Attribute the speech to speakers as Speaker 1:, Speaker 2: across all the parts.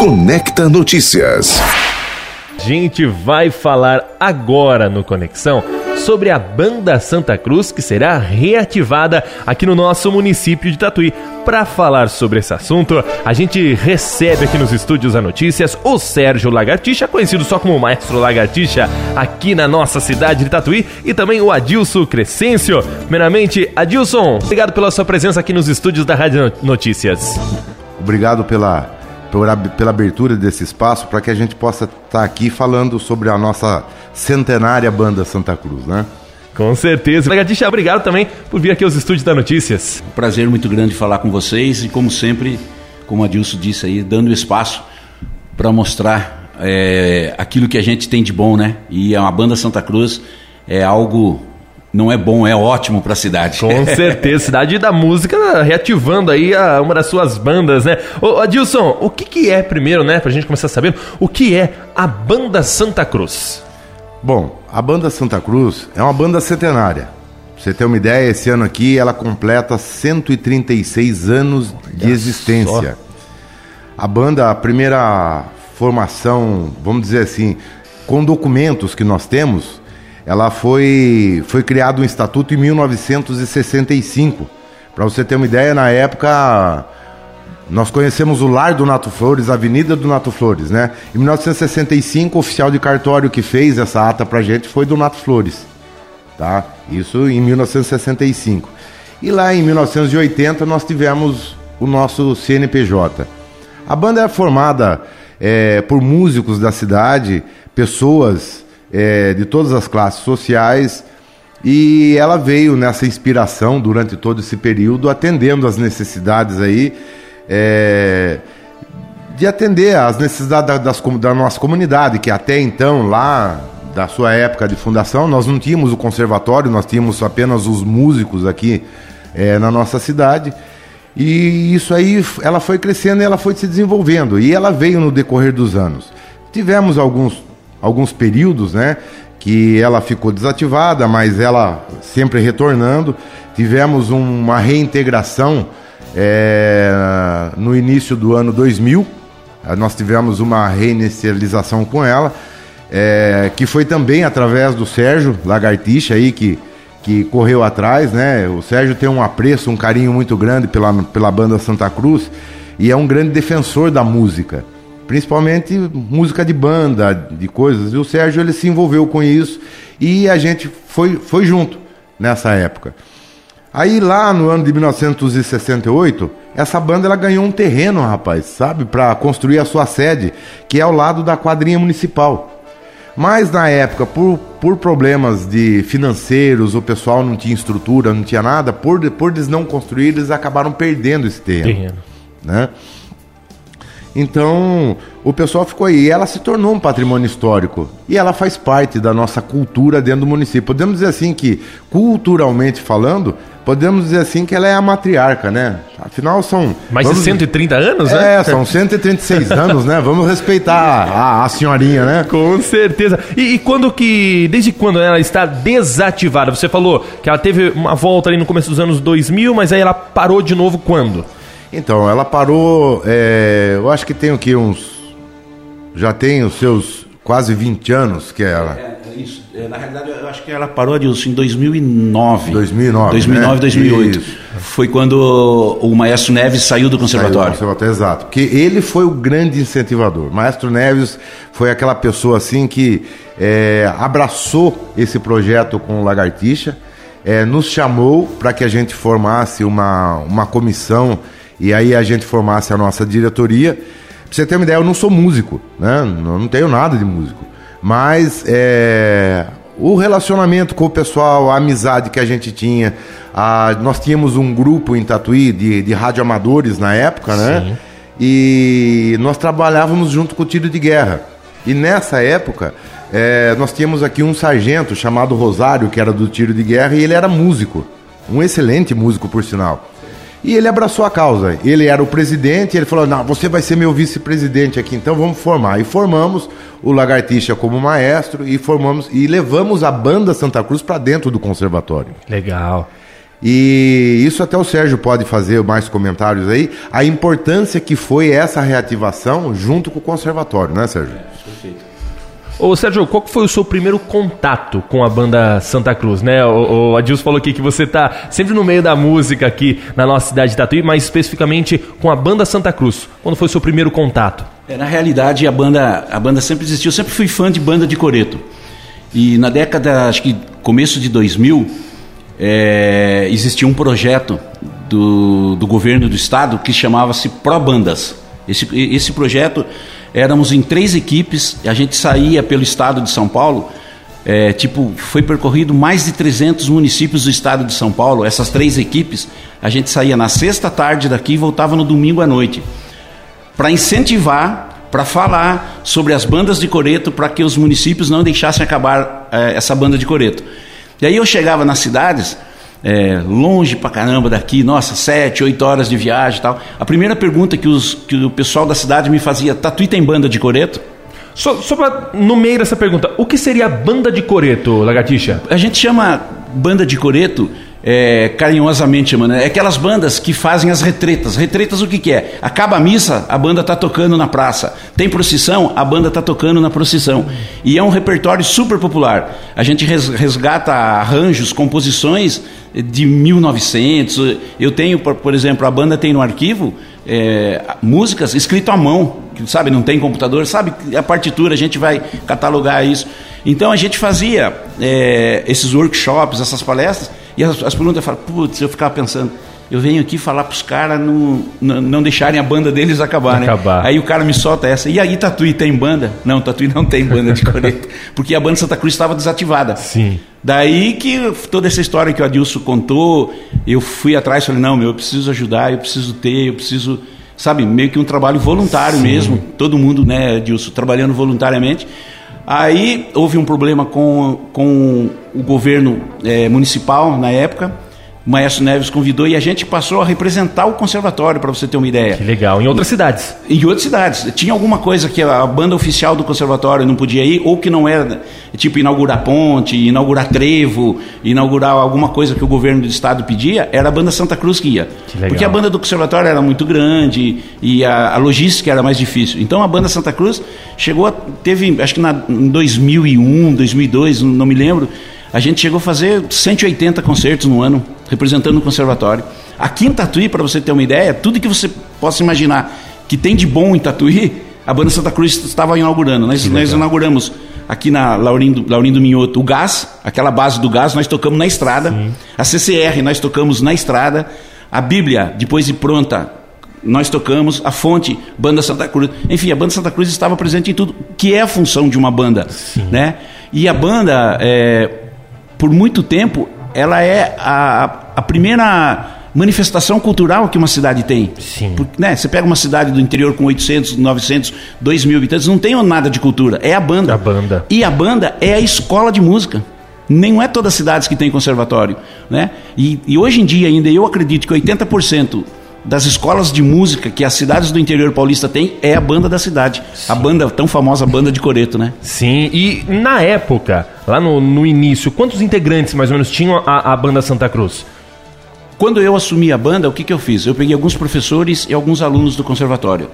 Speaker 1: Conecta Notícias.
Speaker 2: A gente vai falar agora no Conexão sobre a Banda Santa Cruz que será reativada aqui no nosso município de Tatuí. Para falar sobre esse assunto, a gente recebe aqui nos estúdios a notícias o Sérgio Lagartixa, conhecido só como Maestro Lagartixa, aqui na nossa cidade de Tatuí, e também o Adilson Crescêncio. Primeiramente, Adilson, obrigado pela sua presença aqui nos estúdios da Rádio Notícias.
Speaker 3: Obrigado pela, pela, pela abertura desse espaço para que a gente possa estar tá aqui falando sobre a nossa centenária banda Santa Cruz, né?
Speaker 2: Com certeza. Lagartixa, obrigado também por vir aqui aos estúdios da Notícias.
Speaker 4: Prazer muito grande falar com vocês e, como sempre, como a Dilson disse aí, dando espaço para mostrar é, aquilo que a gente tem de bom, né? E a banda Santa Cruz é algo não é bom, é ótimo para a cidade.
Speaker 2: Com certeza, cidade da música reativando aí a, uma das suas bandas, né? Ô, Adilson, o que, que é primeiro, né, pra gente começar sabendo, o que é a Banda Santa Cruz?
Speaker 3: Bom, a Banda Santa Cruz é uma banda centenária. Pra você ter uma ideia, esse ano aqui ela completa 136 anos de existência. A banda, a primeira formação, vamos dizer assim, com documentos que nós temos, ela foi, foi criado um estatuto em 1965. Para você ter uma ideia, na época nós conhecemos o lar do Nato Flores, a Avenida do Nato Flores, né? Em 1965, o oficial de cartório que fez essa ata pra gente foi do Nato Flores, tá? Isso em 1965. E lá em 1980 nós tivemos o nosso CNPJ. A banda é formada é, por músicos da cidade, pessoas é, de todas as classes sociais, e ela veio nessa inspiração durante todo esse período, atendendo às necessidades aí é, de atender às necessidades da, das, da nossa comunidade, que até então, lá da sua época de fundação, nós não tínhamos o conservatório, nós tínhamos apenas os músicos aqui é, na nossa cidade. E isso aí, ela foi crescendo e ela foi se desenvolvendo. E ela veio no decorrer dos anos. Tivemos alguns, alguns períodos, né? Que ela ficou desativada, mas ela sempre retornando. Tivemos uma reintegração é, no início do ano 2000, eh, nós tivemos uma reinicialização com ela, é, que foi também através do Sérgio Lagartixa aí, que, que correu atrás, né? O Sérgio tem um apreço, um carinho muito grande pela, pela banda Santa Cruz e é um grande defensor da música, principalmente música de banda, de coisas. E o Sérgio ele se envolveu com isso e a gente foi, foi junto nessa época. Aí lá no ano de 1968, essa banda ela ganhou um terreno, rapaz, sabe, para construir a sua sede, que é ao lado da quadrinha municipal. Mas na época, por, por problemas de financeiros, o pessoal não tinha estrutura, não tinha nada, por, por eles não construir, eles acabaram perdendo esse terreno. terreno. Né? Então, o pessoal ficou aí. E ela se tornou um patrimônio histórico. E ela faz parte da nossa cultura dentro do município. Podemos dizer assim que, culturalmente falando, podemos dizer assim que ela é a matriarca, né? Afinal, são.
Speaker 2: Mais de 130 anos,
Speaker 3: né? É, são 136 anos, né? Vamos respeitar a, a senhorinha, né?
Speaker 2: Com certeza. E, e, quando que. Desde quando ela está desativada? Você falou que ela teve uma volta ali no começo dos anos 2000, mas aí ela parou de novo quando?
Speaker 3: Então, ela parou, é, eu acho que tem o que, uns. Já tem os seus quase 20 anos que ela. É,
Speaker 4: é isso. É, na realidade, eu acho que ela parou disso em 2009.
Speaker 3: 2009.
Speaker 4: 2009, né? 2008. Isso. Foi quando o Maestro Neves saiu do conservatório.
Speaker 3: Saiu do conservatório, exato. Porque ele foi o grande incentivador. O Maestro Neves foi aquela pessoa assim que é, abraçou esse projeto com o Lagartixa, é, nos chamou para que a gente formasse uma, uma comissão e aí a gente formasse a nossa diretoria. Pra você ter uma ideia, eu não sou músico, né? Eu não tenho nada de músico. Mas é, o relacionamento com o pessoal, a amizade que a gente tinha. A, nós tínhamos um grupo em Tatuí de, de radioamadores na época, né? Sim. E nós trabalhávamos junto com o tiro de guerra. E nessa época, é, nós tínhamos aqui um sargento chamado Rosário, que era do tiro de guerra, e ele era músico. Um excelente músico, por sinal. E ele abraçou a causa. Ele era o presidente, ele falou: Não, você vai ser meu vice-presidente aqui, então vamos formar. E formamos o Lagartixa como maestro e formamos e levamos a banda Santa Cruz para dentro do conservatório.
Speaker 2: Legal.
Speaker 3: E isso até o Sérgio pode fazer mais comentários aí. A importância que foi essa reativação junto com o conservatório, né, Sérgio? É, perfeito.
Speaker 2: Ô Sérgio, qual foi o seu primeiro contato com a banda Santa Cruz, né? O, o Adilson falou aqui que você tá sempre no meio da música aqui na nossa cidade de Tatuí, mas especificamente com a banda Santa Cruz. Quando foi o seu primeiro contato?
Speaker 4: É, na realidade, a banda, a banda sempre existiu. Eu sempre fui fã de banda de coreto. E na década, acho que começo de 2000, é, existia um projeto do, do governo do estado que chamava-se Pro Bandas. Esse, esse projeto éramos em três equipes, a gente saía pelo estado de São Paulo, é, tipo, foi percorrido mais de 300 municípios do estado de São Paulo, essas três equipes, a gente saía na sexta tarde daqui e voltava no domingo à noite, para incentivar, para falar sobre as bandas de coreto, para que os municípios não deixassem acabar é, essa banda de coreto. E aí eu chegava nas cidades, é, longe pra caramba daqui, nossa, sete, oito horas de viagem e tal. A primeira pergunta que, os, que o pessoal da cidade me fazia, Tatuí tem banda de coreto?
Speaker 2: Só, só pra, no meio dessa pergunta, o que seria banda de coreto, Lagartixa?
Speaker 4: A gente chama banda de coreto é, carinhosamente chamando, é aquelas bandas que fazem as retretas. Retretas o que, que é? Acaba a missa, a banda está tocando na praça. Tem procissão, a banda está tocando na procissão. E é um repertório super popular. A gente resgata arranjos, composições de 1900. Eu tenho, por exemplo, a banda tem no arquivo é, músicas escritas à mão, sabe, não tem computador, sabe a partitura, a gente vai catalogar isso. Então a gente fazia é, esses workshops, essas palestras, e as, as perguntas eu falo, putz, eu ficava pensando, eu venho aqui falar para os caras não, não, não, deixarem a banda deles acabar, né? Acabar. Aí o cara me solta essa. E aí, Tatuí tem banda? Não, Tatuí não tem banda de coreto. porque a banda Santa Cruz estava desativada.
Speaker 2: Sim.
Speaker 4: Daí que toda essa história que o Adilson contou, eu fui atrás e falei, não, meu, eu preciso ajudar, eu preciso ter, eu preciso, sabe, meio que um trabalho voluntário Sim. mesmo. Todo mundo, né, Adilson, trabalhando voluntariamente. Aí houve um problema com, com o governo é, municipal na época o Maestro Neves convidou e a gente passou a representar o conservatório, para você ter uma ideia.
Speaker 2: Que legal. Em outras cidades?
Speaker 4: Em outras cidades. Tinha alguma coisa que a banda oficial do conservatório não podia ir, ou que não era, tipo, inaugurar ponte, inaugurar trevo, inaugurar alguma coisa que o governo do estado pedia, era a banda Santa Cruz que ia. Que legal. Porque a banda do conservatório era muito grande e a, a, logística era mais difícil. Então a banda Santa Cruz chegou a, teve, acho que na, em 2001, 2002, não me lembro, a gente chegou a fazer 180 concertos no ano, representando o conservatório. Aqui em Tatuí, para você ter uma ideia, tudo que você possa imaginar que tem de bom em Tatuí, a banda Santa Cruz estava inaugurando. Nós, nós inauguramos aqui na Laurindo, Laurindo Minhoto o gás, aquela base do gás, nós tocamos na estrada. Sim. A CCR, nós tocamos na estrada. A Bíblia, depois de pronta, nós tocamos. A fonte, Banda Santa Cruz. Enfim, a Banda Santa Cruz estava presente em tudo, que é a função de uma banda. Sim. Né? E a banda, é, por muito tempo, ela é a, a primeira manifestação cultural que uma cidade tem.
Speaker 2: Sim.
Speaker 4: Porque, né, você pega uma cidade do interior com 800, 900, 2 mil habitantes, não tem nada de cultura, é a banda.
Speaker 2: A banda.
Speaker 4: E a banda é a escola de música. Nem é todas as cidades que tem conservatório. Né? E, e hoje em dia ainda eu acredito que 80% das escolas de música que as cidades do interior paulista têm é a banda da cidade. Sim. A banda, tão famosa banda de Coreto, né?
Speaker 2: Sim, e na época, lá no, no início, quantos integrantes mais ou menos tinham a, a banda Santa Cruz?
Speaker 4: Quando eu assumi a banda, o que, que eu fiz? Eu peguei alguns professores e alguns alunos do conservatório.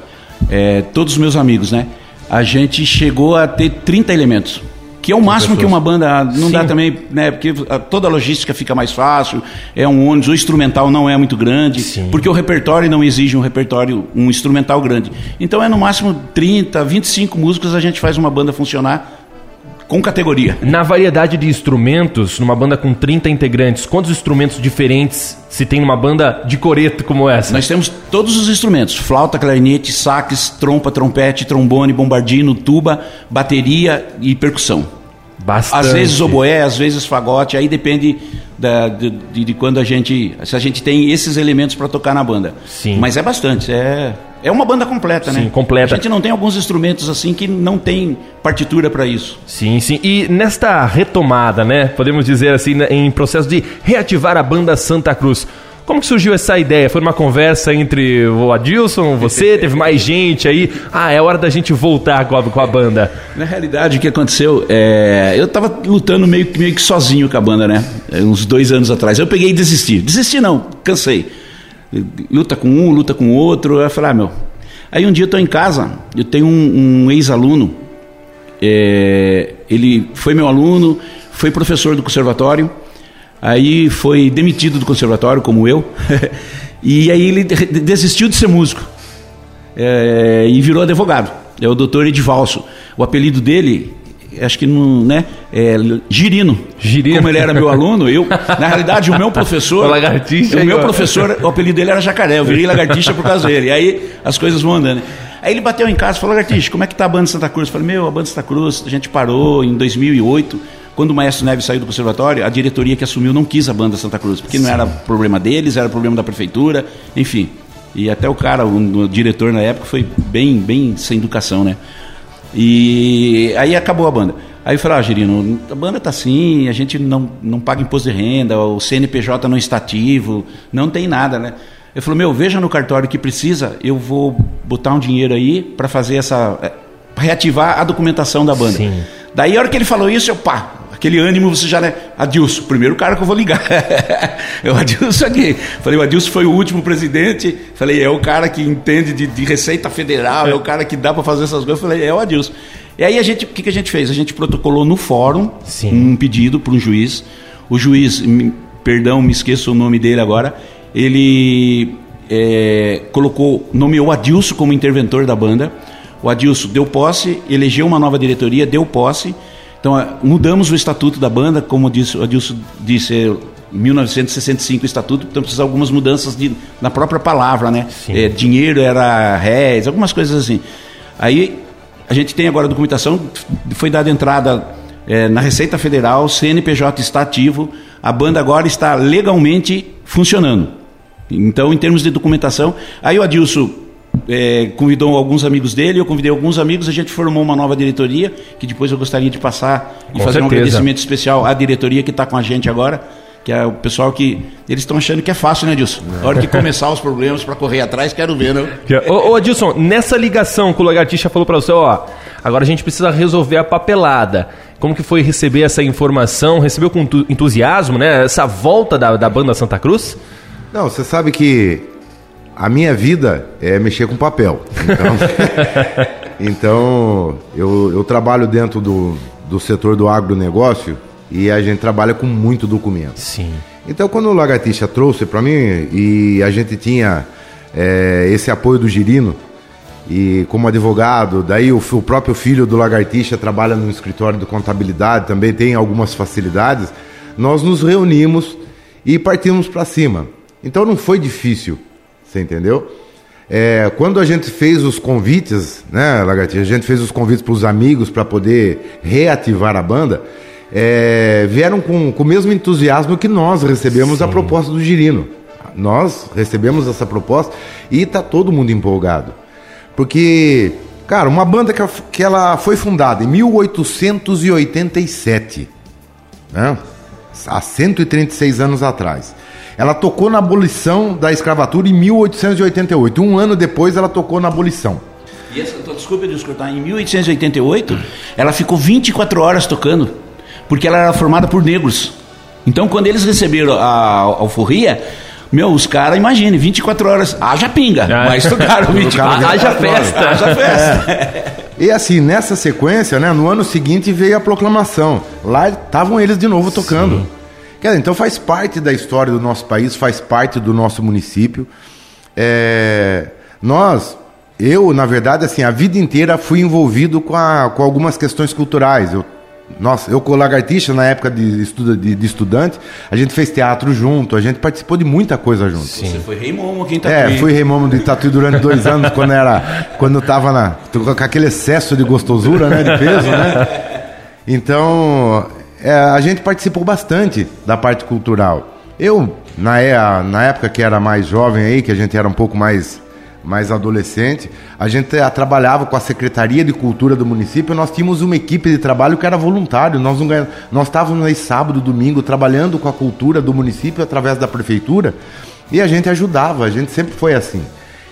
Speaker 4: É, todos meus amigos, né? A gente chegou a ter 30 elementos. Que é o máximo pessoas. que uma banda não Sim. dá também, né? Porque toda a logística fica mais fácil, é um ônibus, o instrumental não é muito grande, Sim. porque o repertório não exige um repertório, um instrumental grande. Então é no máximo 30, 25 músicos a gente faz uma banda funcionar com categoria.
Speaker 2: Na variedade de instrumentos, numa banda com 30 integrantes, quantos instrumentos diferentes se tem numa banda de coreto como essa?
Speaker 4: Nós temos todos os instrumentos: flauta, clarinete, sax, trompa, trompete, trombone, bombardino, tuba, bateria e percussão.
Speaker 2: Bastante.
Speaker 4: Às vezes oboé, às vezes fagote, aí depende da, de, de, quando a gente. Se a gente tem esses elementos para tocar na banda.
Speaker 2: Sim.
Speaker 4: Mas é bastante, é, é uma banda completa,
Speaker 2: sim,
Speaker 4: né?
Speaker 2: completa.
Speaker 4: A gente não tem alguns instrumentos assim que não tem partitura para isso.
Speaker 2: Sim, sim. E nesta retomada, né? Podemos dizer assim, né, em processo de reativar a banda Santa Cruz. Como que surgiu essa ideia? Foi uma conversa entre o Adilson, você, teve mais gente aí? Ah, é hora da gente voltar com a, com a banda.
Speaker 4: Na realidade, o que aconteceu, é, eu estava lutando meio, meio que sozinho com a banda, né? É, uns dois anos atrás. Eu peguei e desisti. Desisti não, cansei. Luta com um, luta com outro. Eu falei, ah, meu. Aí um dia eu estou em casa, eu tenho um, um ex-aluno, é, ele foi meu aluno, foi professor do conservatório, aí foi demitido do conservatório, como eu, e aí ele desistiu de ser músico é, e virou advogado. É o doutor Edivalso. O apelido dele, acho que não, né? É Girino.
Speaker 2: Girino.
Speaker 4: Como ele era meu aluno, eu, na realidade, o meu professor.
Speaker 2: O lagartixa.
Speaker 4: O meu professor, o apelido dele era jacaré. Eu virei lagartixa por causa dele. E aí as coisas vão andando. Aí ele bateu em casa e falou: Lagartixa, como é que tá a banda Santa Cruz? Eu falei: Meu, a banda Santa Cruz, a gente parou em 2008. Quando o Maestro Neves saiu do conservatório, a diretoria que assumiu não quis a banda Santa Cruz, porque Sim. não era problema deles, era problema da prefeitura, enfim. E até o cara, o, o diretor na época, foi bem, bem sem educação, né? E aí acabou a banda. Aí eu falei, ah, Girino, a banda tá assim, a gente não, não paga imposto de renda, o CNPJ não está ativo, não tem nada, né? Ele falou, meu, veja no cartório que precisa, eu vou botar um dinheiro aí para fazer essa... Pra reativar a documentação da banda. Sim. Daí a hora que ele falou isso, eu pá, aquele ânimo, você já, né? Adilson, primeiro cara que eu vou ligar. é o Adilson aqui. Falei, o Adilson foi o último presidente. Falei, é o cara que entende de, de Receita Federal, é o cara que dá para fazer essas coisas. Falei, é o Adilson. E aí a gente, o que, que a gente fez? A gente protocolou no fórum Sim. um pedido para um juiz. O juiz, perdão, me esqueço o nome dele agora, ele é, colocou, nomeou o Adilson como interventor da banda. O Adilson deu posse, elegeu uma nova diretoria, deu posse então, é, mudamos o estatuto da banda, como disse, o Adilson disse, é 1965 o estatuto, então precisa algumas mudanças de, na própria palavra, né? É, dinheiro era réis, algumas coisas assim. Aí a gente tem agora a documentação, foi dada entrada é, na Receita Federal, CNPJ está ativo, a banda agora está legalmente funcionando. Então, em termos de documentação, aí o Adilson é, convidou alguns amigos dele, eu convidei alguns amigos, a gente formou uma nova diretoria, que depois eu gostaria de passar e com fazer certeza. um agradecimento especial à diretoria que está com a gente agora, que é o pessoal que. Eles estão achando que é fácil, né, Adilson? Na hora de começar os problemas para correr atrás, quero ver, né?
Speaker 2: Ô, ô Adilson, nessa ligação que o Lagartixa falou para você, ó, agora a gente precisa resolver a papelada. Como que foi receber essa informação? Recebeu com entusiasmo, né? Essa volta da, da banda Santa Cruz?
Speaker 3: Não, você sabe que a minha vida é mexer com papel. Então, então eu, eu trabalho dentro do, do setor do agronegócio e a gente trabalha com muito documento.
Speaker 2: Sim.
Speaker 3: Então, quando o Lagartixa trouxe para mim e a gente tinha é, esse apoio do Girino, e como advogado, daí o, o, próprio filho do Lagartixa trabalha no escritório de contabilidade, também tem algumas facilidades, nós nos reunimos e partimos para cima. Então não foi difícil. Você entendeu? É, quando a gente fez os convites, né, Lagartixa? A gente fez os convites para os amigos para poder reativar a banda. É, vieram com, com o mesmo entusiasmo que nós recebemos Sim. a proposta do Girino. Nós recebemos essa proposta e está todo mundo empolgado. Porque, cara, uma banda que, que ela foi fundada em 1887, né? há 136 anos atrás. Ela tocou na abolição da escravatura em 1888. Um ano depois, ela tocou na abolição.
Speaker 4: E essa, desculpa de escutar, em 1888, ela ficou 24 horas tocando, porque ela era formada por negros. Então, quando eles receberam a alforria, meu, os caras, imagine, 24 horas, haja pinga, ah. mas tocaram 24
Speaker 2: horas. Haja festa. Haja festa. É.
Speaker 3: E assim, nessa sequência, né, no ano seguinte veio a proclamação. Lá estavam eles de novo tocando. Sim. Dizer, então faz parte da história do nosso país, faz parte do nosso município. É, nós, eu, na verdade, assim, a vida inteira fui envolvido com, a, com algumas questões culturais. Eu, nossa, eu com o Lagartixa, na época de, estuda, de, de, estudante, a gente fez teatro junto, a gente participou de muita coisa junto.
Speaker 4: Sim. Você foi rei momo aqui em
Speaker 3: Tatuí. É, fui rei momo de Tatuí durante dois anos, quando era, quando eu tava na, com aquele excesso de gostosura, né, de peso, né? Então, é, a gente participou bastante da parte cultural. Eu, na, é, na época que era mais jovem aí, que a gente era um pouco mais, mais adolescente, a gente a, trabalhava com a Secretaria de Cultura do município, nós tínhamos uma equipe de trabalho que era voluntário, nós, não, nós estávamos aí sábado, domingo, trabalhando com a cultura do município através da prefeitura, E a gente ajudava, a gente sempre foi assim.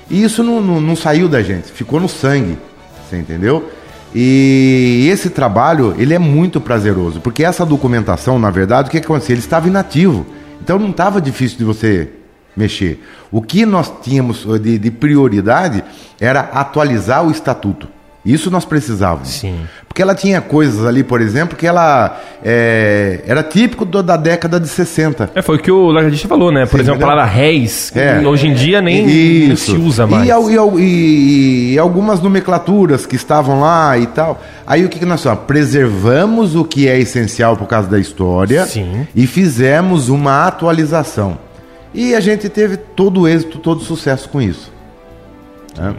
Speaker 3: E isso não, não, não saiu da gente, ficou no sangue, você entendeu? E esse trabalho, ele é muito prazeroso, porque essa documentação, na verdade, o que, que aconteceu? Ele estava inativo, então não estava difícil de você mexer. O que nós tínhamos de, de prioridade era atualizar o estatuto. Isso nós precisávamos.
Speaker 2: Sim.
Speaker 3: Porque ela tinha coisas ali, por exemplo, que ela é, era típico do, da década de 60.
Speaker 2: É, foi o que o Lagartixa falou, né? Por
Speaker 3: Sim,
Speaker 2: exemplo, a palavra réis,
Speaker 3: É.
Speaker 2: hoje em dia nem se usa mais.
Speaker 3: E, e e- e algumas nomenclaturas que estavam lá e tal. Aí o que, que nós falamos? Preservamos o que é essencial por causa da história
Speaker 2: Sim.
Speaker 3: e fizemos uma atualização. E a gente teve todo o êxito, todo o sucesso com isso. né?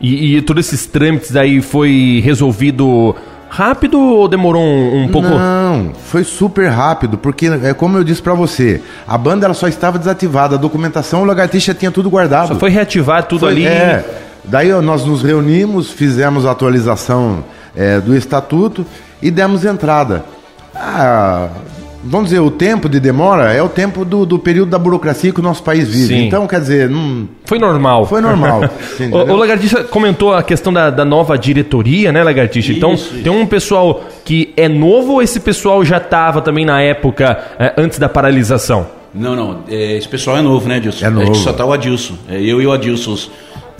Speaker 2: E, e todos esses trâmites aí foi resolvido rápido ou demorou um, um pouco?
Speaker 3: Não, foi super rápido, porque é como eu disse pra você, a banda ela só estava desativada, a documentação, o Lagartixa tinha tudo guardado.
Speaker 2: Só foi reativar tudo
Speaker 3: Foi-
Speaker 2: ali.
Speaker 3: É. Daí nós nos reunimos, fizemos a atualização é, do estatuto e demos entrada. Ah, vamos dizer, o tempo de demora é o tempo do, do período da burocracia que o nosso país vive.
Speaker 2: Sim.
Speaker 3: Então, quer dizer, não,
Speaker 2: Foi normal.
Speaker 3: foi normal. Sim,
Speaker 2: O, o Lagartixa comentou a questão da, da nova diretoria, né, Lagartixa? Então,
Speaker 4: Isso, isso.
Speaker 2: tem um pessoal que é novo ou esse pessoal já estava também na época é, antes da paralisação?
Speaker 4: Não, não. é, esse pessoal é novo, né, Adilson?
Speaker 3: É novo.
Speaker 4: A gente só tá o Adilson. É, eu e o Adilson, os,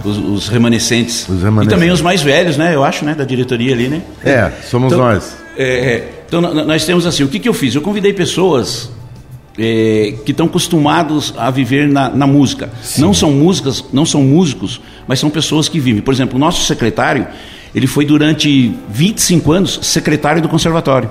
Speaker 4: os, os remanescentes.
Speaker 3: Os remanescentes.
Speaker 4: E também os mais velhos, né? Eu acho, né? Da diretoria ali, né?
Speaker 3: É, somos
Speaker 4: Então,
Speaker 3: nós.
Speaker 4: É, é. Então nós temos assim, o que, que eu fiz? Eu convidei pessoas é, que estão acostumados a viver na, na música. Não são músicas, não são músicos, mas são pessoas que vivem. Por exemplo, o nosso secretário, ele foi durante 25 anos secretário do conservatório.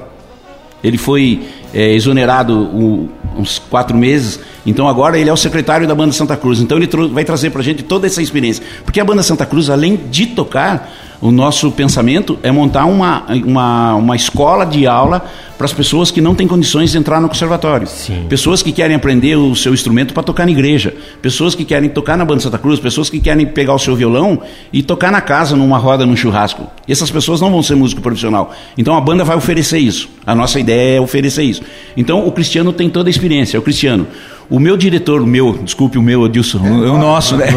Speaker 4: Ele foi é, exonerado o- uns quatro meses, então agora ele é o secretário da Banda Santa Cruz. Então ele vai trazer para a gente toda essa experiência. Porque a Banda Santa Cruz, além de tocar, o nosso pensamento é montar uma, uma, uma escola de aula para as pessoas que não têm condições de entrar no conservatório.
Speaker 2: Sim.
Speaker 4: Pessoas que querem aprender o seu instrumento para tocar na igreja. Pessoas que querem tocar na Banda Santa Cruz. Pessoas que querem pegar o seu violão e tocar na casa, numa roda, num churrasco. E essas pessoas não vão ser músico profissional. Então a banda vai oferecer isso. A nossa ideia é oferecer isso. Então o Cristiano tem toda a experiência. É o Cristiano. O meu diretor, o meu, desculpe, o meu, Adilson, o, o nosso, né?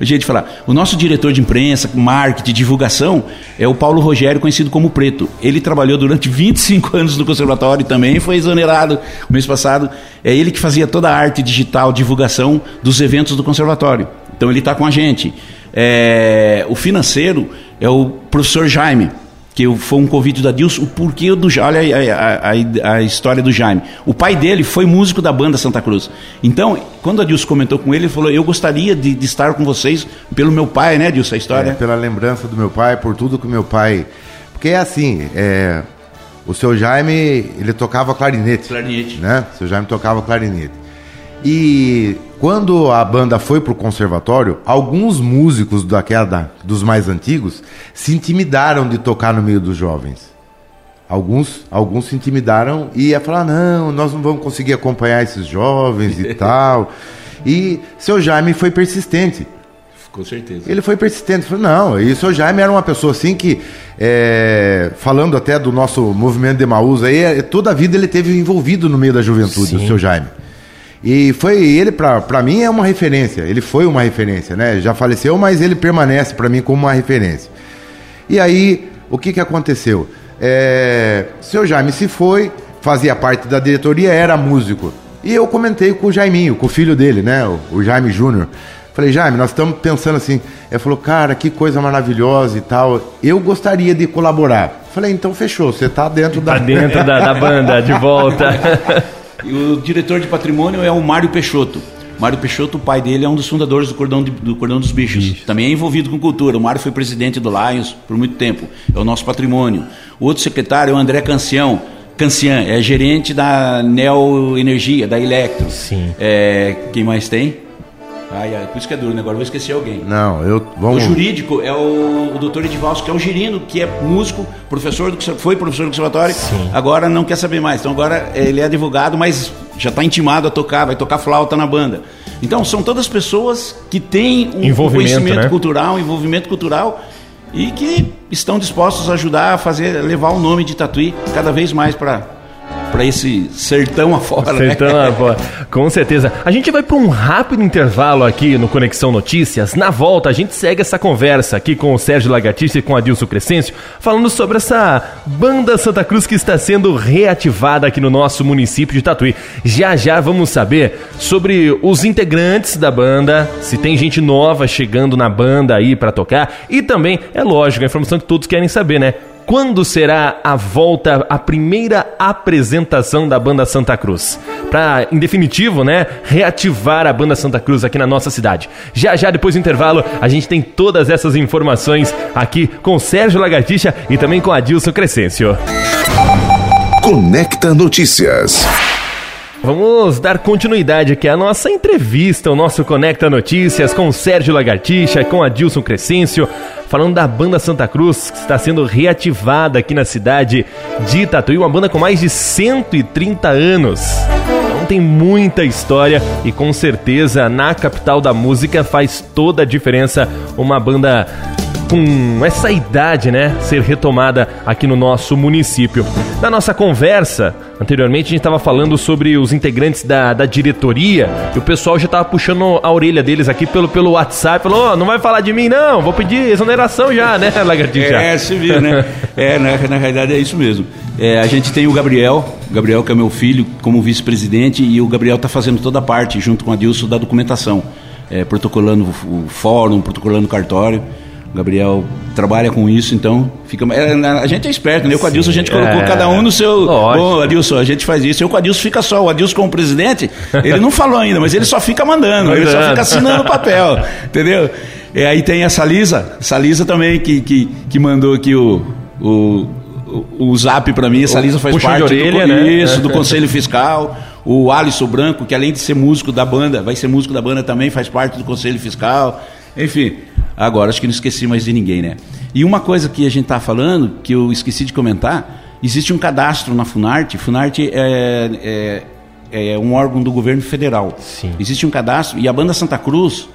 Speaker 4: O jeito de falar. O nosso diretor de imprensa, marketing, divulgação, é o Paulo Rogério, conhecido como Preto. Ele trabalhou durante 25 anos no conservatório e também foi exonerado o mês passado. É ele que fazia toda a arte digital, divulgação dos eventos do conservatório. Então ele está com a gente. É, o financeiro é o professor Jaime, que foi um convite da Dilson, o porquê do Jaime, olha a, a- a- história do Jaime. O pai dele foi músico da banda Santa Cruz. Então, quando a Dilson comentou com ele, ele falou: Eu gostaria de, de estar com vocês pelo meu pai, né, Dilson? A história.
Speaker 3: É, pela lembrança do meu pai, por tudo que meu pai. Porque é assim, é, o seu Jaime, ele tocava clarinete.
Speaker 4: Clarinete.
Speaker 3: Né? O seu Jaime tocava clarinete. E quando a banda foi pro conservatório, alguns músicos daquela, da- dos mais antigos se intimidaram de tocar no meio dos jovens. Alguns, alguns se intimidaram e ia falar: não, nós não vamos conseguir acompanhar esses jovens e tal. E seu Jaime foi persistente.
Speaker 4: Com certeza.
Speaker 3: Ele foi persistente, falou, não, e o seu Jaime era uma pessoa assim que, é, falando até do nosso movimento de Maús aí, é, toda a vida ele teve envolvido no meio da juventude,
Speaker 2: Sim.
Speaker 3: o seu Jaime. E foi ele, pra pra mim, é uma referência, ele foi uma referência, né? Já faleceu, mas ele permanece pra mim como uma referência. E aí, o que que aconteceu? É, seu Jaime se foi, fazia parte da diretoria, era músico. E eu comentei com o Jaiminho, com o filho dele, né? O, o Jaime Júnior. Falei, Jaime, nós estamos pensando assim. Ele falou, cara, que coisa maravilhosa e tal. Eu gostaria de colaborar. Falei, então fechou, você tá dentro da.
Speaker 2: Tá dentro da, da banda, de volta.
Speaker 4: E o diretor de patrimônio é o Mário Peixoto. Mário Peixoto, o pai dele, é um dos fundadores do Cordão, de- do Cordão dos Bichos. Também é envolvido com cultura. O Mário foi presidente do Lions por muito tempo. É o nosso patrimônio. O outro secretário é o André Cancião. Cancian é gerente da Neo Energia, da Electro.
Speaker 2: Sim.
Speaker 4: É, quem mais tem? Ai, ai, por isso que é duro, né? Agora eu vou esquecer alguém.
Speaker 3: Não, eu.
Speaker 4: O
Speaker 3: Vamos.
Speaker 4: jurídico é o, o doutor Edivalso, que é o Girino, que é músico, professor do, foi professor do conservatório,
Speaker 2: Sim.
Speaker 4: agora não quer saber mais. Então agora ele é advogado, mas já está intimado a tocar, vai tocar flauta na banda. Então são todas pessoas que têm um
Speaker 2: Envolvimento,
Speaker 4: conhecimento
Speaker 2: né?
Speaker 4: cultural, um envolvimento cultural e que estão dispostos a ajudar a fazer, levar o nome de Tatuí cada vez mais para para esse sertão afora.
Speaker 2: Sertão né? afora. Com certeza. A gente vai para um rápido intervalo aqui no Conexão Notícias. Na volta, a gente segue essa conversa aqui com o Sérgio Lagartixa e com a Dilson Crescêncio, falando sobre essa banda Santa Cruz que está sendo reativada aqui no nosso município de Tatuí. Já já vamos saber sobre os integrantes da banda, se tem gente nova chegando na banda aí para tocar e também, é lógico, a informação que todos querem saber, né? Quando será a volta, a primeira apresentação da banda Santa Cruz? Para, em definitivo, né, reativar a banda Santa Cruz aqui na nossa cidade. Já já depois do intervalo, a gente tem todas essas informações aqui com Sérgio Lagartixa e também com Adilson Crescêncio.
Speaker 1: Conecta Notícias.
Speaker 2: Vamos dar continuidade aqui à nossa entrevista, o nosso Conecta Notícias com Sérgio Lagartixa, com Adilson Crescêncio, falando da banda Santa Cruz, que está sendo reativada aqui na cidade de Tatuí, uma banda com mais de 130 anos. Então tem muita história e com certeza na capital da música faz toda a diferença uma banda com essa idade, né, ser retomada aqui no nosso município. Na nossa conversa, anteriormente, a gente estava falando sobre os integrantes da, da diretoria e o pessoal já estava puxando a orelha deles aqui pelo, pelo WhatsApp. Falou: oh, não vai falar de mim, não, vou pedir exoneração já, né, Lagartixa?
Speaker 4: É, se viu, né? é, na, na realidade é isso mesmo. É, a gente tem o Gabriel, Gabriel que é meu filho, como vice-presidente, e o Gabriel está fazendo toda a parte, junto com a Dilson, da documentação. É, protocolando o fórum, protocolando o cartório. Gabriel trabalha com isso, então fica. É, a gente é esperto, né? Eu com o Adilson a gente colocou é, cada um no seu. Bom, Adilson, a gente faz isso. Eu com o Adilson fica só. O Adilson como presidente, ele não falou ainda, mas ele só fica mandando, ele só fica assinando o papel, entendeu? E aí tem essa Lisa, essa Lisa também que, que, que mandou aqui o, o, o, o zap para mim. Essa Lisa faz Puxa parte
Speaker 2: orelha,
Speaker 4: do,
Speaker 2: né?
Speaker 4: isso, do Conselho Fiscal. O Alisson Branco, que além de ser músico da banda, vai ser músico da banda também, faz parte do Conselho Fiscal. Enfim, Agora, acho que não esqueci mais de ninguém, né? E uma coisa que a gente está falando, que eu esqueci de comentar, existe um cadastro na Funarte. Funarte é, é, é um órgão do governo federal.
Speaker 2: Sim.
Speaker 4: Existe um cadastro. E a Banda Santa Cruz,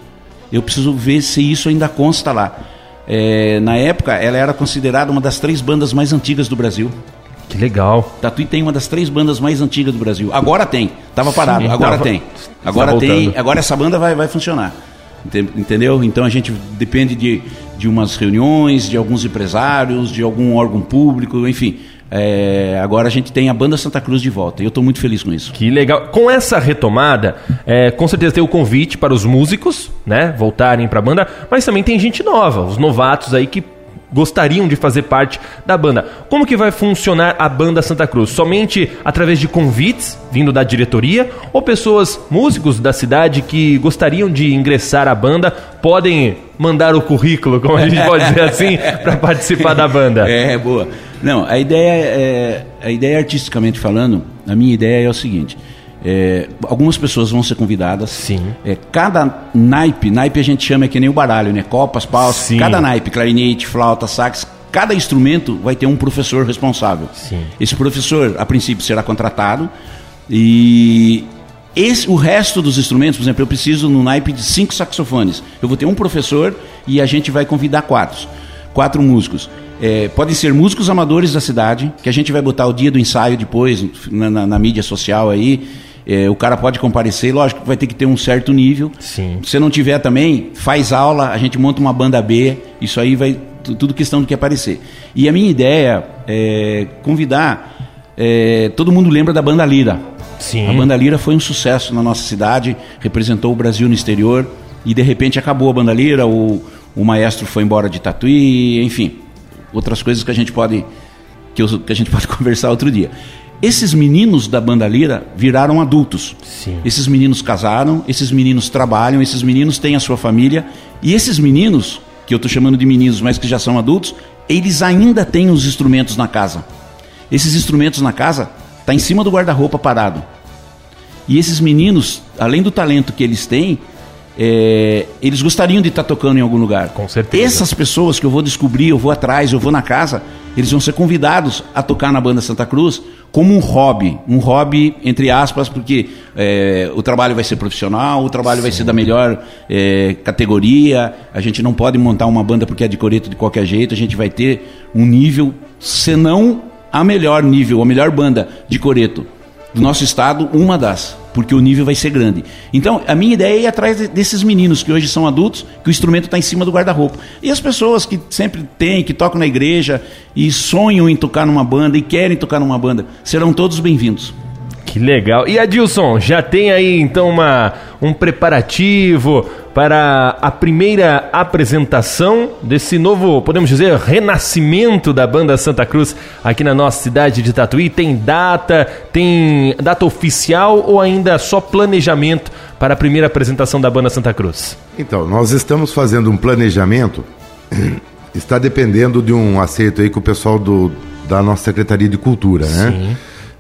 Speaker 4: eu preciso ver se isso ainda consta lá. É, na época, ela era considerada uma das três bandas mais antigas do Brasil.
Speaker 2: Que legal.
Speaker 4: Tatuí tem uma das três bandas mais antigas do Brasil. Agora tem. Tava parado. Sim, agora tava, tem. Agora tá tem. Agora essa banda vai, vai funcionar. Entendeu? Então a gente depende de, de umas reuniões, de alguns empresários, de algum órgão público, enfim. É, agora a gente tem a Banda Santa Cruz de volta e eu estou muito feliz com isso.
Speaker 2: Que legal. Com essa retomada, é, com certeza tem o convite para os músicos, né, voltarem para a banda, mas também tem gente nova, os novatos aí que gostariam de fazer parte da banda. Como que vai funcionar a banda Santa Cruz? Somente através de convites vindo da diretoria ou pessoas, músicos da cidade que gostariam de ingressar à banda podem mandar o currículo, como a gente pode dizer assim, para participar da banda?
Speaker 4: É, boa. Não, a ideia é, a ideia artisticamente falando, a minha ideia é o seguinte, é, algumas pessoas vão ser convidadas.
Speaker 2: Sim.
Speaker 4: É, cada naipe, naipe a gente chama é que nem o baralho, né? Copas, paus, Sim. cada naipe, clarinete, flauta, sax, cada instrumento vai ter um professor responsável.
Speaker 2: Sim.
Speaker 4: Esse professor, a princípio, será contratado e esse, o resto dos instrumentos, por exemplo, eu preciso no naipe de cinco saxofones. Eu vou ter um professor e a gente vai convidar quatro, quatro músicos. É, podem ser músicos amadores da cidade, que a gente vai botar o dia do ensaio depois na, na, na mídia social aí. É, o cara pode comparecer, lógico que vai ter que ter um certo nível.
Speaker 2: Sim.
Speaker 4: Se não tiver também, faz aula, a gente monta uma banda B, isso aí vai tudo questão do que aparecer. E a minha ideia é convidar, é, todo mundo lembra da banda Lira.
Speaker 2: Sim.
Speaker 4: A banda Lira foi um sucesso na nossa cidade, representou o Brasil no exterior e de repente acabou a banda Lira, o, o maestro foi embora de Tatuí, enfim, outras coisas que a gente pode que, eu, que a gente pode conversar outro dia. Esses meninos da banda Lira viraram adultos.
Speaker 2: Sim.
Speaker 4: Esses meninos casaram, esses meninos trabalham, esses meninos têm a sua família. E esses meninos, que eu estou chamando de meninos, mas que já são adultos, eles ainda têm os instrumentos na casa. Esses instrumentos na casa tá em cima do guarda-roupa parado. E esses meninos, além do talento que eles têm, é, eles gostariam de estar tá tocando em algum lugar.
Speaker 2: Com certeza.
Speaker 4: Essas pessoas que eu vou descobrir, eu vou atrás, eu vou na casa, eles vão ser convidados a tocar na banda Santa Cruz como um hobby, um hobby entre aspas, porque é, o trabalho vai ser profissional, o trabalho Sim. vai ser da melhor é, categoria, a gente não pode montar uma banda porque é de coreto de qualquer jeito, a gente vai ter um nível, senão a melhor nível, a melhor banda de coreto do nosso estado, uma das, porque o nível vai ser grande. Então, a minha ideia é ir atrás desses meninos que hoje são adultos, que o instrumento está em cima do guarda-roupa. E as pessoas que sempre têm, que tocam na igreja e sonham em tocar numa banda e querem tocar numa banda, serão todos bem-vindos.
Speaker 2: Que legal. E Adilson, já tem aí então uma, um preparativo para a primeira apresentação desse novo, podemos dizer, renascimento da banda Santa Cruz aqui na nossa cidade de Tatuí? Tem data, tem data oficial ou ainda só planejamento para a primeira apresentação da banda Santa Cruz?
Speaker 3: Então, nós estamos fazendo um planejamento, está dependendo de um acerto aí com o pessoal do, da nossa Secretaria de Cultura, né?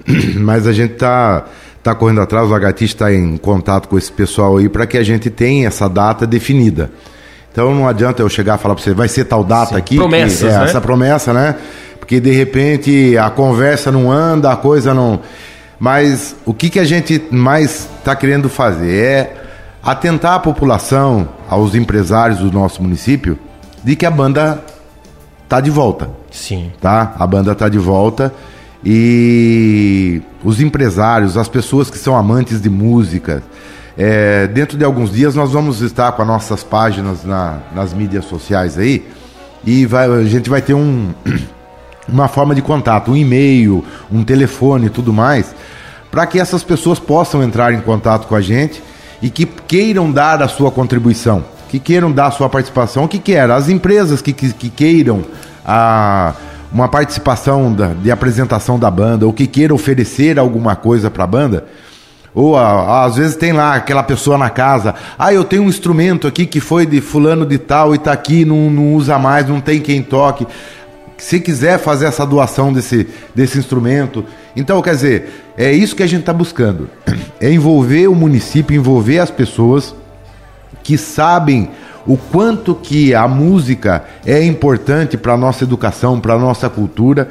Speaker 3: Sim. Mas a gente está tá correndo atrás, o Agati está em contato com esse pessoal aí para que a gente tenha essa data definida. Então não adianta eu chegar e falar para você, vai ser tal data Sim, aqui.
Speaker 2: Promessas,
Speaker 3: que,
Speaker 2: é,
Speaker 3: né? Essa promessa, né? Porque de repente a conversa não anda, a coisa não. Mas o que, que a gente mais está querendo fazer é atentar a população, aos empresários do nosso município, de que a banda tá de volta.
Speaker 2: Sim.
Speaker 3: Tá? A banda tá de volta e os empresários, as pessoas que são amantes de música. É, dentro de alguns dias nós vamos estar com as nossas páginas na, nas mídias sociais aí e vai, a gente vai ter um, uma forma de contato, um e-mail, um telefone e tudo mais, para que essas pessoas possam entrar em contato com a gente e que queiram dar a sua contribuição, que queiram dar a sua participação, o que quer, as empresas que, que, que queiram a uma participação da, de apresentação da banda, ou que queira oferecer alguma coisa para a banda, ou a, às vezes tem lá aquela pessoa na casa, ah, eu tenho um instrumento aqui que foi de fulano de tal e está aqui, não, não usa mais, não tem quem toque. Se quiser fazer essa doação desse, desse instrumento. Então, quer dizer, é isso que a gente está buscando. É envolver o município, envolver as pessoas que sabem o quanto que a música é importante para a nossa educação, para a nossa cultura.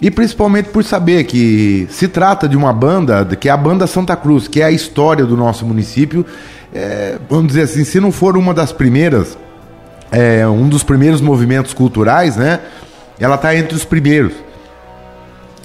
Speaker 3: E principalmente por saber que se trata de uma banda, que é a Banda Santa Cruz, que é a história do nosso município. É, vamos dizer assim, se não for uma das primeiras, é, um dos primeiros movimentos culturais, né? Ela está entre os primeiros.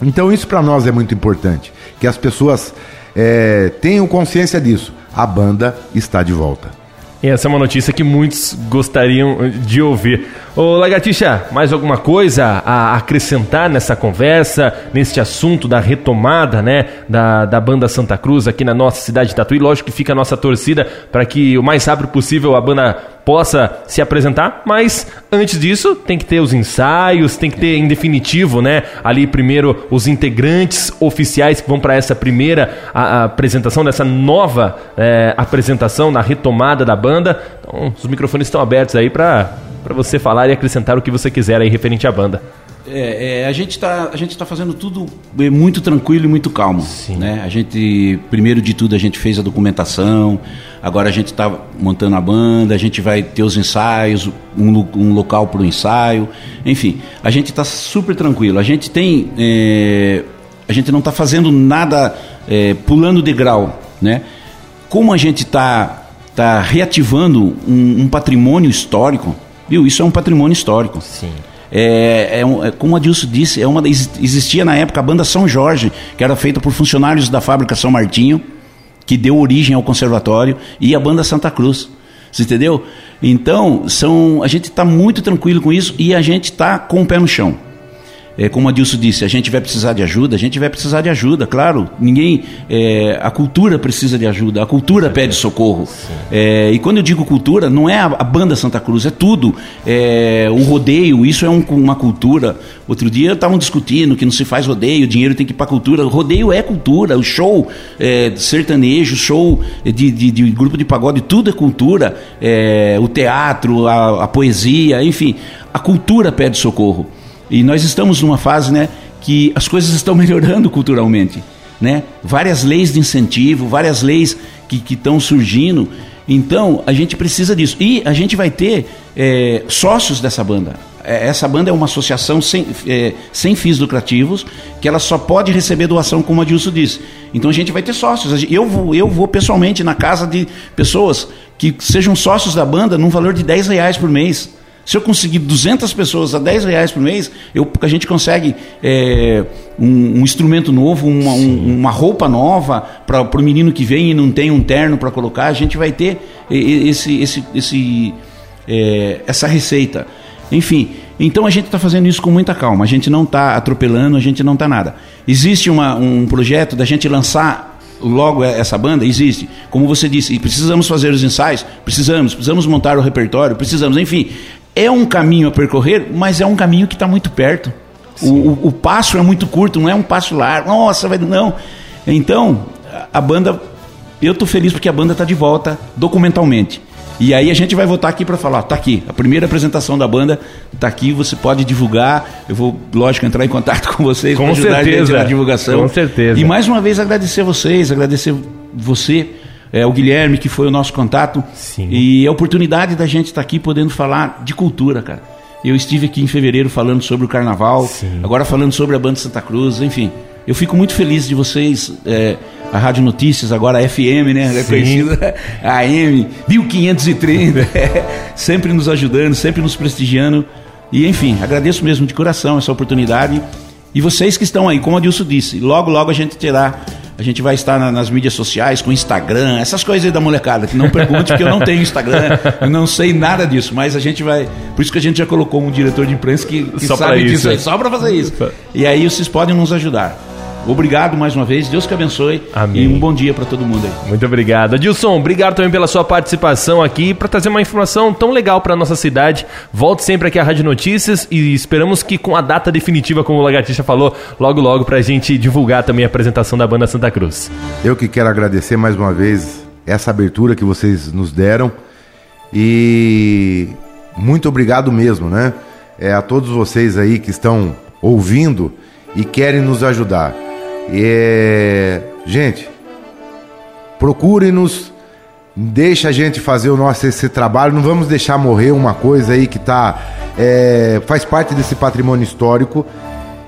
Speaker 3: Então isso para nós é muito importante, que as pessoas é, tenham consciência disso. A banda está de volta.
Speaker 2: Essa é uma notícia que muitos gostariam de ouvir. Ô Lagartixa, mais alguma coisa a acrescentar nessa conversa, neste assunto da retomada né, da, da banda Santa Cruz aqui na nossa cidade de Tatuí? Lógico que fica a nossa torcida para que o mais rápido possível a banda possa se apresentar, mas antes disso tem que ter os ensaios, tem que ter em definitivo, né, ali primeiro os integrantes oficiais que vão para essa primeira a, a apresentação dessa nova é, apresentação na retomada da banda. Então, os microfones estão abertos aí para você falar e acrescentar o que você quiser aí referente à banda.
Speaker 4: É, é, a gente está a gente tá fazendo tudo é, muito tranquilo e muito calmo, Sim. né? A gente primeiro de tudo a gente fez a documentação, agora a gente está montando a banda, a gente vai ter os ensaios, um, um local para o ensaio, enfim, a gente está super tranquilo. A gente tem é, a gente não está fazendo nada é, pulando degrau, né? Como a gente está tá reativando um, um patrimônio histórico, viu? Isso é um patrimônio histórico.
Speaker 2: Sim.
Speaker 4: É, é, um, é, como a Dilson disse, é uma, existia na época a banda São Jorge, que era feita por funcionários da fábrica São Martinho, que deu origem ao conservatório, e a banda Santa Cruz. Você entendeu? Então, são, a gente está muito tranquilo com isso e a gente está com o pé no chão é, como a Dilson disse, a gente vai precisar de ajuda, a gente vai precisar de ajuda, claro. Ninguém. É, a cultura precisa de ajuda, a cultura pede socorro. É, e quando eu digo cultura, não é a, a banda Santa Cruz, é tudo. É, o rodeio, isso é um, uma cultura. Outro dia estavam discutindo que não se faz rodeio, o dinheiro tem que ir para cultura. O rodeio é cultura, o show é, sertanejo, show de, de, de, grupo de pagode, tudo é cultura. É, o teatro, a, a poesia, enfim. A cultura pede socorro. E nós estamos numa fase né, que as coisas estão melhorando culturalmente. Né? Várias leis de incentivo, várias leis que estão surgindo. Então, a gente precisa disso. E a gente vai ter é, sócios dessa banda. É, essa banda é uma associação sem, é, sem fins lucrativos, que ela só pode receber doação, como a Dilson disse. Então a gente vai ter sócios. Eu vou, eu vou pessoalmente na casa de pessoas que sejam sócios da banda num valor de 10 reais por mês. Se eu conseguir 200 pessoas a 10 reais por mês, eu, a gente consegue é, um, um, instrumento novo, uma, um, uma roupa nova para o menino que vem e não tem um terno para colocar. A gente vai ter esse, esse, esse, é, essa receita. Enfim, então a gente está fazendo isso com muita calma. A gente não está atropelando, a gente não está nada. Existe uma, um projeto da gente lançar logo essa banda? Existe. Como você disse, precisamos fazer os ensaios? Precisamos. Precisamos montar o repertório? Precisamos. Enfim, é um caminho a percorrer, mas é um caminho que está muito perto. O, o, o, passo é muito curto, não é um passo largo. Nossa, vai, não. Então, a banda, eu estou feliz porque a banda está de volta documentalmente. E aí a gente vai voltar aqui para falar, tá aqui, a primeira apresentação da banda tá aqui, você pode divulgar. Eu vou, lógico, entrar em contato com vocês
Speaker 2: ajudar certeza, a
Speaker 4: divulgação.
Speaker 2: Com certeza.
Speaker 4: E mais uma vez agradecer vocês, agradecer você é, o Guilherme, que foi o nosso contato.
Speaker 2: Sim.
Speaker 4: E a oportunidade da gente estar tá aqui podendo falar de cultura, cara. Eu estive aqui em fevereiro falando sobre o carnaval,
Speaker 2: Sim.
Speaker 4: agora falando sobre a Banda Santa Cruz, enfim. Eu fico muito feliz de vocês, é, a Rádio Notícias, agora a FM, né? É conhecida a AM, 1530, sempre nos ajudando, sempre nos prestigiando. E enfim, agradeço mesmo de coração essa oportunidade. E vocês que estão aí, como a Dilson disse, logo, logo a gente terá a gente vai estar na, nas mídias sociais, com Instagram, essas coisas aí da molecada, que não pergunte, porque eu não tenho Instagram, eu não sei nada disso, mas a gente vai. Por isso que a gente já colocou um diretor de imprensa que, que sabe disso aí, só para fazer isso. E aí vocês podem nos ajudar. Obrigado mais uma vez, Deus que abençoe
Speaker 2: Amém.
Speaker 4: e um bom dia para todo mundo aí.
Speaker 2: Muito obrigado. Adilson, obrigado também pela sua participação aqui para trazer uma informação tão legal para nossa cidade. Volte sempre aqui à Rádio Notícias e esperamos que com a data definitiva, como o Lagartixa falou, logo logo para a gente divulgar também a apresentação da banda Santa Cruz.
Speaker 3: Eu que quero agradecer mais uma vez essa abertura que vocês nos deram e muito obrigado mesmo, né? É, a todos vocês aí que estão ouvindo e querem nos ajudar. É... Gente, procure-nos, deixa a gente fazer o nosso esse trabalho, não vamos deixar morrer uma coisa aí que tá, é... faz parte desse patrimônio histórico.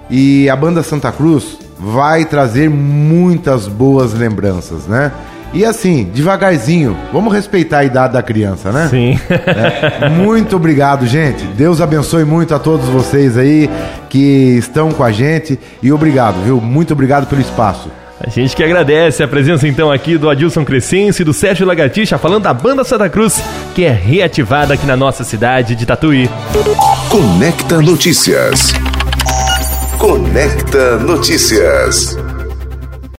Speaker 3: E a banda Santa Cruz vai trazer muitas boas lembranças, né? E assim, devagarzinho, vamos respeitar a idade da criança, né?
Speaker 2: Sim.
Speaker 3: É, muito obrigado, gente. Deus abençoe muito a todos vocês aí que estão com a gente. E obrigado, viu? Muito obrigado pelo espaço.
Speaker 2: A gente que agradece a presença então aqui do Adilson Crescense e do Sérgio Lagartixa falando da Banda Santa Cruz, que é reativada aqui na nossa cidade de Tatuí.
Speaker 1: Conecta Notícias. Conecta Notícias.